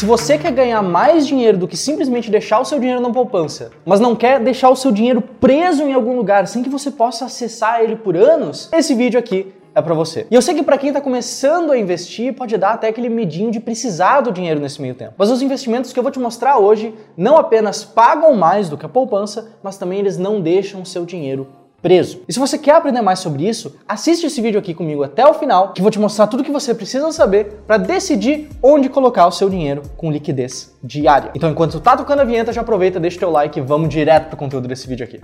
Se você quer ganhar mais dinheiro do que simplesmente deixar o seu dinheiro na poupança, mas não quer deixar o seu dinheiro preso em algum lugar sem que você possa acessar ele por anos, esse vídeo aqui é para você. E eu sei que para quem está começando a investir, pode dar até aquele medinho de precisar do dinheiro nesse meio tempo. Mas os investimentos que eu vou te mostrar hoje não apenas pagam mais do que a poupança, mas também eles não deixam o seu dinheiro preso. E se você quer aprender mais sobre isso, assiste esse vídeo aqui comigo até o final, que vou te mostrar tudo que você precisa saber para decidir onde colocar o seu dinheiro com liquidez diária. Então, enquanto tu tá tocando a vinheta, já aproveita, deixa o teu like e vamos direto pro conteúdo desse vídeo aqui.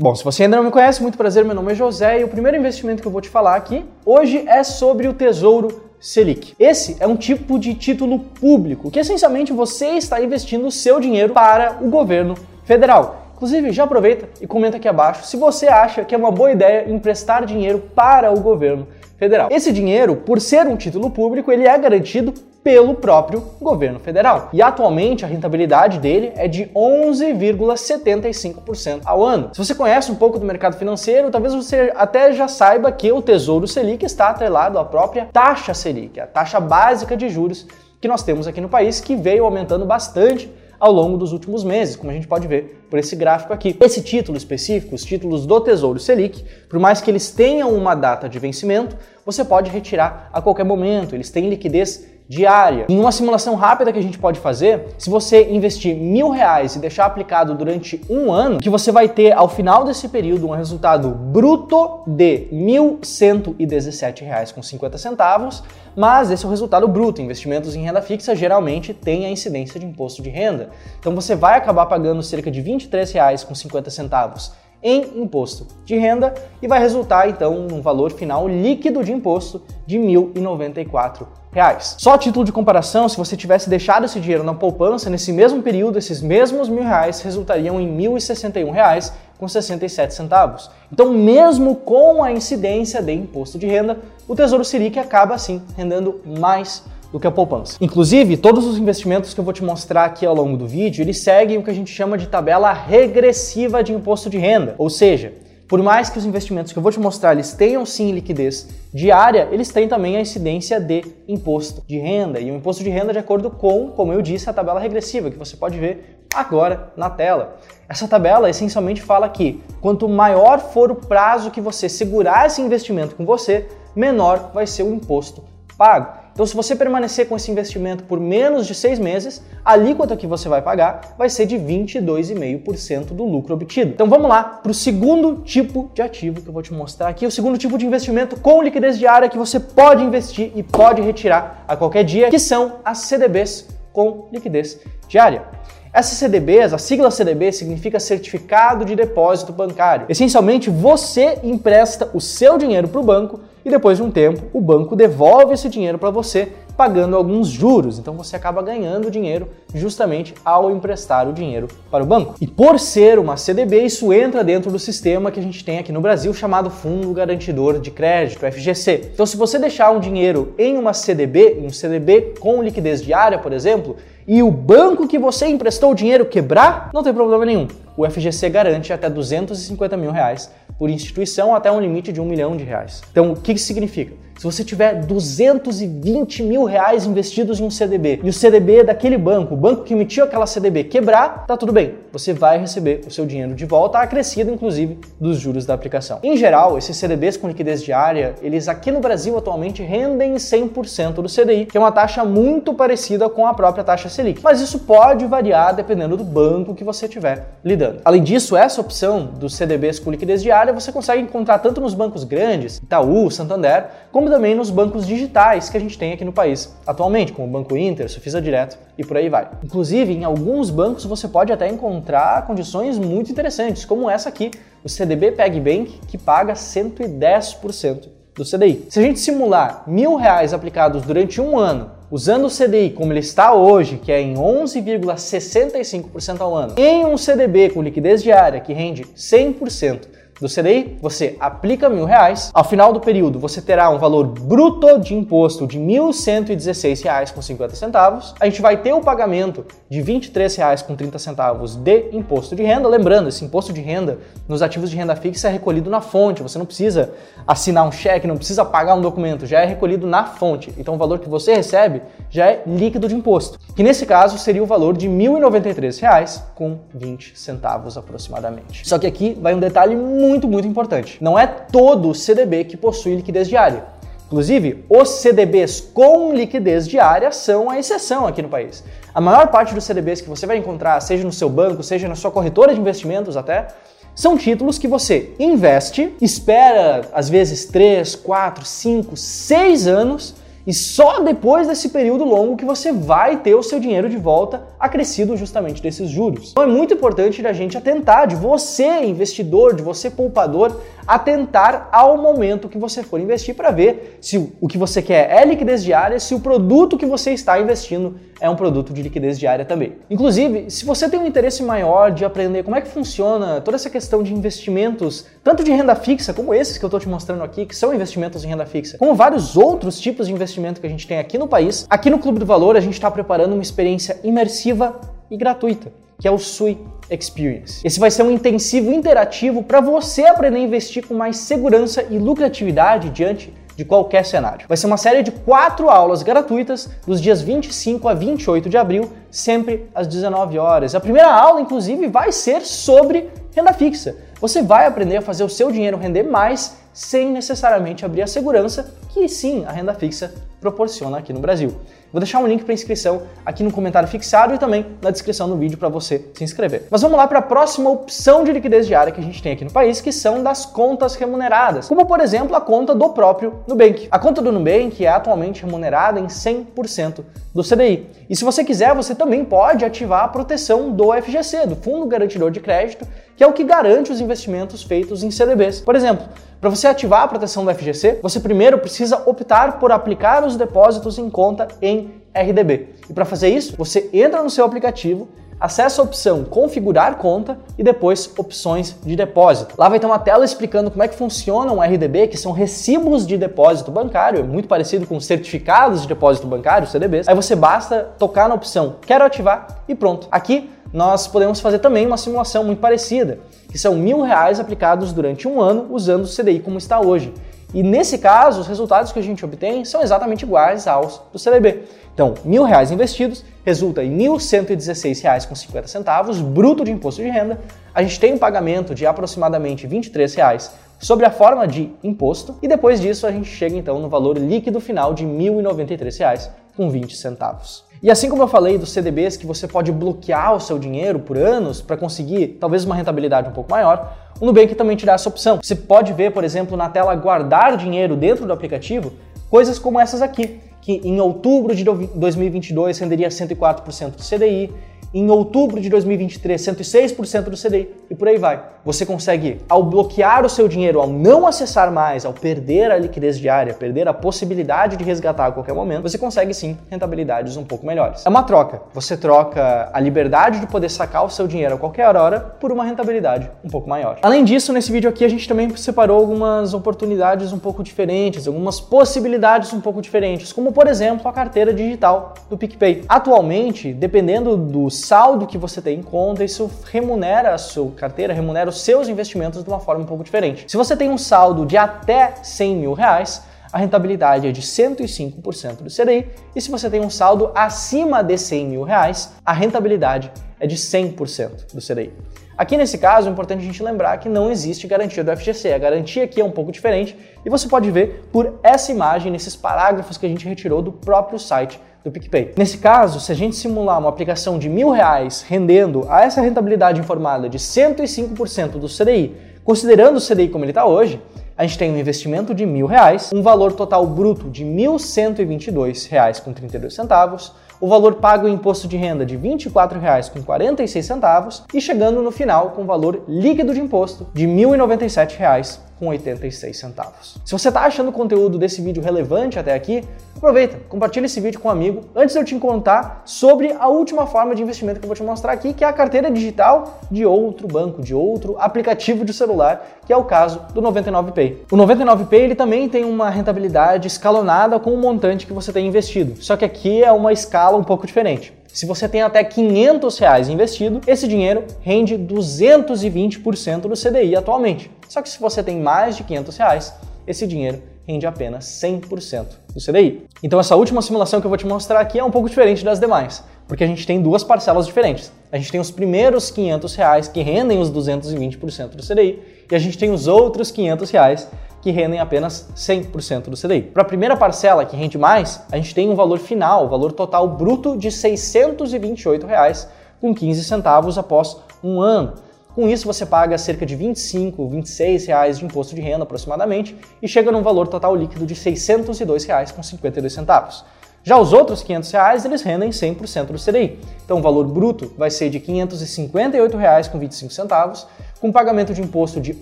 Bom, se você ainda não me conhece, muito prazer, meu nome é José e o primeiro investimento que eu vou te falar aqui hoje é sobre o Tesouro Selic. Esse é um tipo de título público que essencialmente você está investindo o seu dinheiro para o governo federal. Inclusive, já aproveita e comenta aqui abaixo se você acha que é uma boa ideia emprestar dinheiro para o governo federal. Esse dinheiro, por ser um título público, ele é garantido pelo próprio governo federal. E atualmente a rentabilidade dele é de 11,75% ao ano. Se você conhece um pouco do mercado financeiro, talvez você até já saiba que o Tesouro Selic está atrelado à própria taxa Selic, a taxa básica de juros que nós temos aqui no país, que veio aumentando bastante ao longo dos últimos meses, como a gente pode ver por esse gráfico aqui. Esse título específico, os títulos do Tesouro Selic, por mais que eles tenham uma data de vencimento, você pode retirar a qualquer momento, eles têm liquidez diária. Em uma simulação rápida que a gente pode fazer, se você investir mil reais e deixar aplicado durante um ano, que você vai ter ao final desse período um resultado bruto de R$ 1.117,50, mas esse é o resultado bruto. Investimentos em renda fixa geralmente têm a incidência de imposto de renda. Então você vai acabar pagando cerca de R$ 23,50 em imposto de renda e vai resultar então num valor final líquido de imposto de 1.094 reais. Só título de comparação, se você tivesse deixado esse dinheiro na poupança, nesse mesmo período, esses mesmos mil reais resultariam em 1.061 reais com 67 centavos. Então, mesmo com a incidência de imposto de renda, o Tesouro Selic acaba assim rendendo mais do que a poupança. Inclusive, todos os investimentos que eu vou te mostrar aqui ao longo do vídeo, eles seguem o que a gente chama de tabela regressiva de imposto de renda, ou seja, por mais que os investimentos que eu vou te mostrar eles tenham sim liquidez diária, eles têm também a incidência de imposto de renda. E o imposto de renda de acordo com, como eu disse, a tabela regressiva, que você pode ver agora na tela. Essa tabela essencialmente fala que quanto maior for o prazo que você segurar esse investimento com você, menor vai ser o imposto pago. Então, se você permanecer com esse investimento por menos de seis meses, a alíquota que você vai pagar vai ser de 22,5% do lucro obtido. Então, vamos lá para o segundo tipo de ativo que eu vou te mostrar aqui, o segundo tipo de investimento com liquidez diária que você pode investir e pode retirar a qualquer dia, que são as CDBs com liquidez diária. Essas CDBs, a sigla CDB significa Certificado de Depósito Bancário. Essencialmente, você empresta o seu dinheiro para o banco e depois de um tempo o banco devolve esse dinheiro para você pagando alguns juros. Então você acaba ganhando dinheiro justamente ao emprestar o dinheiro para o banco. E por ser uma CDB, isso entra dentro do sistema que a gente tem aqui no Brasil chamado Fundo Garantidor de Crédito, FGC. Então se você deixar um dinheiro em uma CDB, em um CDB com liquidez diária, por exemplo, e o banco que você emprestou o dinheiro quebrar, não tem problema nenhum. O FGC garante até 250 mil reais por instituição até um limite de um milhão de reais. Então, o que isso significa? Se você tiver 220 mil reais investidos em um CDB e o CDB daquele banco, o banco que emitiu aquela CDB quebrar, tá tudo bem. Você vai receber o seu dinheiro de volta, acrescido inclusive dos juros da aplicação. Em geral, esses CDBs com liquidez diária, eles aqui no Brasil atualmente rendem 100% do CDI, que é uma taxa muito parecida com a própria taxa Selic. Mas isso pode variar dependendo do banco que você estiver lidando. Além disso, essa opção dos CDBs com liquidez diária você consegue encontrar tanto nos bancos grandes, Itaú, Santander, como também nos bancos digitais que a gente tem aqui no país atualmente, como o Banco Inter, Sofisa Direto e por aí vai. Inclusive, em alguns bancos você pode até encontrar condições muito interessantes, como essa aqui, o CDB PagBank, que paga 110% do CDI. Se a gente simular mil reais aplicados durante um ano usando o CDI como ele está hoje, que é em 11,65% ao ano, em um CDB com liquidez diária que rende 100% do CDI, você aplica mil reais. Ao final do período, você terá um valor bruto de imposto de R$ 1.116,50. A gente vai ter o pagamento de R$ 23,30 de imposto de renda. Lembrando, esse imposto de renda nos ativos de renda fixa é recolhido na fonte. Você não precisa assinar um cheque, não precisa pagar um documento, já é recolhido na fonte. Então o valor que você recebe já é líquido de imposto, que nesse caso seria o valor de R$ 1.093,20 aproximadamente. Só que aqui vai um detalhe muito, muito importante. Não é todo CDB que possui liquidez diária. Inclusive, os CDBs com liquidez diária são a exceção aqui no país. A maior parte dos CDBs que você vai encontrar, seja no seu banco, seja na sua corretora de investimentos até, são títulos que você investe, espera às vezes 3, 4, 5, 6 anos e só depois desse período longo que você vai ter o seu dinheiro de volta acrescido justamente desses juros. Então é muito importante a gente atentar, de você investidor, de você poupador, atentar ao momento que você for investir para ver se o que você quer é liquidez diária, se o produto que você está investindo é um produto de liquidez diária também. Inclusive, se você tem um interesse maior de aprender como é que funciona toda essa questão de investimentos, tanto de renda fixa como esses que eu estou te mostrando aqui, que são investimentos em renda fixa, como vários outros tipos de investimento que a gente tem aqui no país, aqui no Clube do Valor a gente está preparando uma experiência imersiva e gratuita que é o SUI Experience. Esse vai ser um intensivo interativo para você aprender a investir com mais segurança e lucratividade diante de qualquer cenário. Vai ser uma série de quatro aulas gratuitas dos dias 25 a 28 de abril, sempre às 19 horas. A primeira aula, inclusive, vai ser sobre renda fixa. Você vai aprender a fazer o seu dinheiro render mais sem necessariamente abrir a segurança que sim a renda fixa proporciona aqui no Brasil. Vou deixar um link para inscrição aqui no comentário fixado e também na descrição do vídeo para você se inscrever. Mas vamos lá para a próxima opção de liquidez diária que a gente tem aqui no país, que são das contas remuneradas, como por exemplo a conta do próprio Nubank. A conta do Nubank é atualmente remunerada em 100% do CDI. E se você quiser, você também pode ativar a proteção do FGC, do Fundo Garantidor de Crédito, que é o que garante os investimentos feitos em CDBs. Por exemplo, para você ativar a proteção do FGC, você primeiro precisa optar por aplicar os depósitos em conta em RDB. E para fazer isso, você entra no seu aplicativo, acessa a opção Configurar conta e depois opções de depósito. Lá vai ter uma tela explicando como é que funciona um RDB, que são recibos de depósito bancário, é muito parecido com certificados de depósito bancário, CDBs. Aí você basta tocar na opção Quero ativar e pronto. Aqui nós podemos fazer também uma simulação muito parecida, que são mil reais aplicados durante um ano usando o CDI como está hoje. E nesse caso, os resultados que a gente obtém são exatamente iguais aos do CDB. Então, mil reais investidos resulta em R$ 1.116,50 bruto de imposto de renda. A gente tem um pagamento de aproximadamente R$ 23,00 sobre a forma de imposto e depois disso a gente chega então no valor líquido final de R$ 1.093,20. E assim como eu falei dos CDBs que você pode bloquear o seu dinheiro por anos para conseguir talvez uma rentabilidade um pouco maior, o Nubank também te dá essa opção. Você pode ver, por exemplo, na tela guardar dinheiro dentro do aplicativo, coisas como essas aqui, que em outubro de 2022 renderia 104% do CDI, em outubro de 2023, 106% do CDI e por aí vai. Você consegue, ao bloquear o seu dinheiro, ao não acessar mais, ao perder a liquidez diária, perder a possibilidade de resgatar a qualquer momento, você consegue sim rentabilidades um pouco melhores. É uma troca. Você troca a liberdade de poder sacar o seu dinheiro a qualquer hora por uma rentabilidade um pouco maior. Além disso, nesse vídeo aqui a gente também separou algumas oportunidades um pouco diferentes, algumas possibilidades um pouco diferentes, como por exemplo a carteira digital do PicPay. Atualmente, dependendo do saldo que você tem em conta, isso remunera a sua carteira, remunera os seus investimentos de uma forma um pouco diferente. Se você tem um saldo de até 100 mil reais, a rentabilidade é de 105% do CDI, e se você tem um saldo acima de 100 mil reais, a rentabilidade é de 100% do CDI. Aqui nesse caso, é importante a gente lembrar que não existe garantia do FGC. A garantia aqui é um pouco diferente e você pode ver por essa imagem nesses parágrafos que a gente retirou do próprio site do PicPay. Nesse caso, se a gente simular uma aplicação de mil reais rendendo a essa rentabilidade informada de 105% do CDI, considerando o CDI como ele está hoje, a gente tem um investimento de mil reais, um valor total bruto de R$ 1.122,32, o valor pago em imposto de renda de R$ 24,46 e chegando no final com o valor líquido de imposto de R$ 1.097 com 86 centavos. Se você está achando o conteúdo desse vídeo relevante até aqui, aproveita, compartilha esse vídeo com um amigo antes de eu te contar sobre a última forma de investimento que eu vou te mostrar aqui, que é a carteira digital de outro banco, de outro aplicativo de celular, que é o caso do 99Pay. O 99Pay ele também tem uma rentabilidade escalonada com o montante que você tem investido, só que aqui é uma escala um pouco diferente. Se você tem até 500 reais investido, esse dinheiro rende 220% do CDI atualmente. Só que se você tem mais de 500 reais, esse dinheiro rende apenas 100% do CDI. Então essa última simulação que eu vou te mostrar aqui é um pouco diferente das demais, porque a gente tem duas parcelas diferentes. A gente tem os primeiros 500 reais que rendem os 220% do CDI e a gente tem os outros 500 reais que rendem apenas 100% do CDI. Para a primeira parcela, que rende mais, a gente tem um valor final, o valor total bruto de R$ 628,15 após um ano. Com isso, você paga cerca de 25, 26 reais de imposto de renda aproximadamente e chega num valor total líquido de R$ 602,52. Já os outros 500 reais, eles rendem 100% do CDI. Então o valor bruto vai ser de R$ 558,25, com pagamento de imposto de R$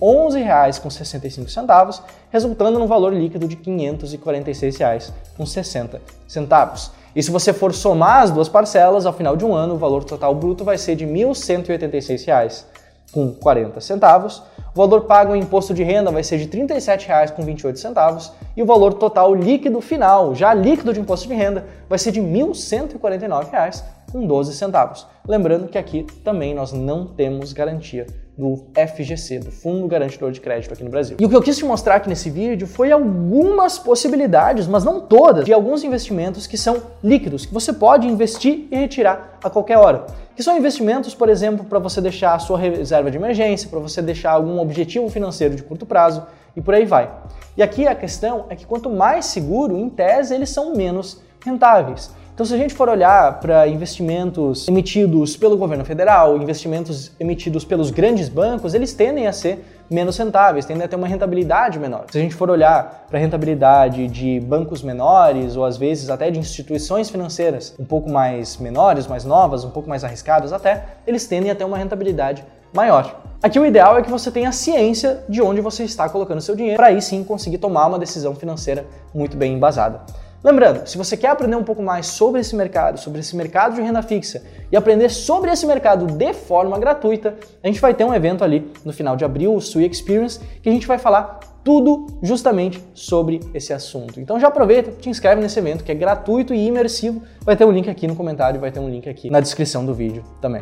11,65, resultando num valor líquido de R$ 546,60. E se você for somar as duas parcelas, ao final de um ano, o valor total bruto vai ser de R$ 1.186,00 com 40 centavos, o valor pago em imposto de renda vai ser de R$ 37,28 e o valor total líquido final, já líquido de imposto de renda, vai ser de R$ 1.149,12. Lembrando que aqui também nós não temos garantia do FGC, do Fundo Garantidor de Crédito aqui no Brasil. E o que eu quis te mostrar aqui nesse vídeo foi algumas possibilidades, mas não todas, de alguns investimentos que são líquidos, que você pode investir e retirar a qualquer hora. Que são investimentos, por exemplo, para você deixar a sua reserva de emergência, para você deixar algum objetivo financeiro de curto prazo e por aí vai. E aqui a questão é que quanto mais seguro, em tese, eles são menos rentáveis. Então, se a gente for olhar para investimentos emitidos pelo governo federal, investimentos emitidos pelos grandes bancos, eles tendem a ser menos rentáveis, tendem a ter uma rentabilidade menor. Se a gente for olhar para a rentabilidade de bancos menores ou às vezes até de instituições financeiras um pouco mais menores, mais novas, um pouco mais arriscadas até, eles tendem a ter uma rentabilidade maior. Aqui o ideal é que você tenha ciência de onde você está colocando seu dinheiro para aí sim conseguir tomar uma decisão financeira muito bem embasada. Lembrando, se você quer aprender um pouco mais sobre esse mercado, sobre esse mercado de renda fixa e aprender sobre esse mercado de forma gratuita, a gente vai ter um evento ali no final de abril, o Sui Experience, que a gente vai falar tudo justamente sobre esse assunto. Então já aproveita, te inscreve nesse evento que é gratuito e imersivo. Vai ter um link aqui no comentário, vai ter um link aqui na descrição do vídeo também.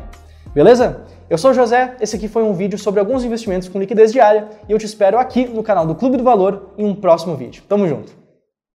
Beleza? Eu sou o José, esse aqui foi um vídeo sobre alguns investimentos com liquidez diária e eu te espero aqui no canal do Clube do Valor em um próximo vídeo. Tamo junto!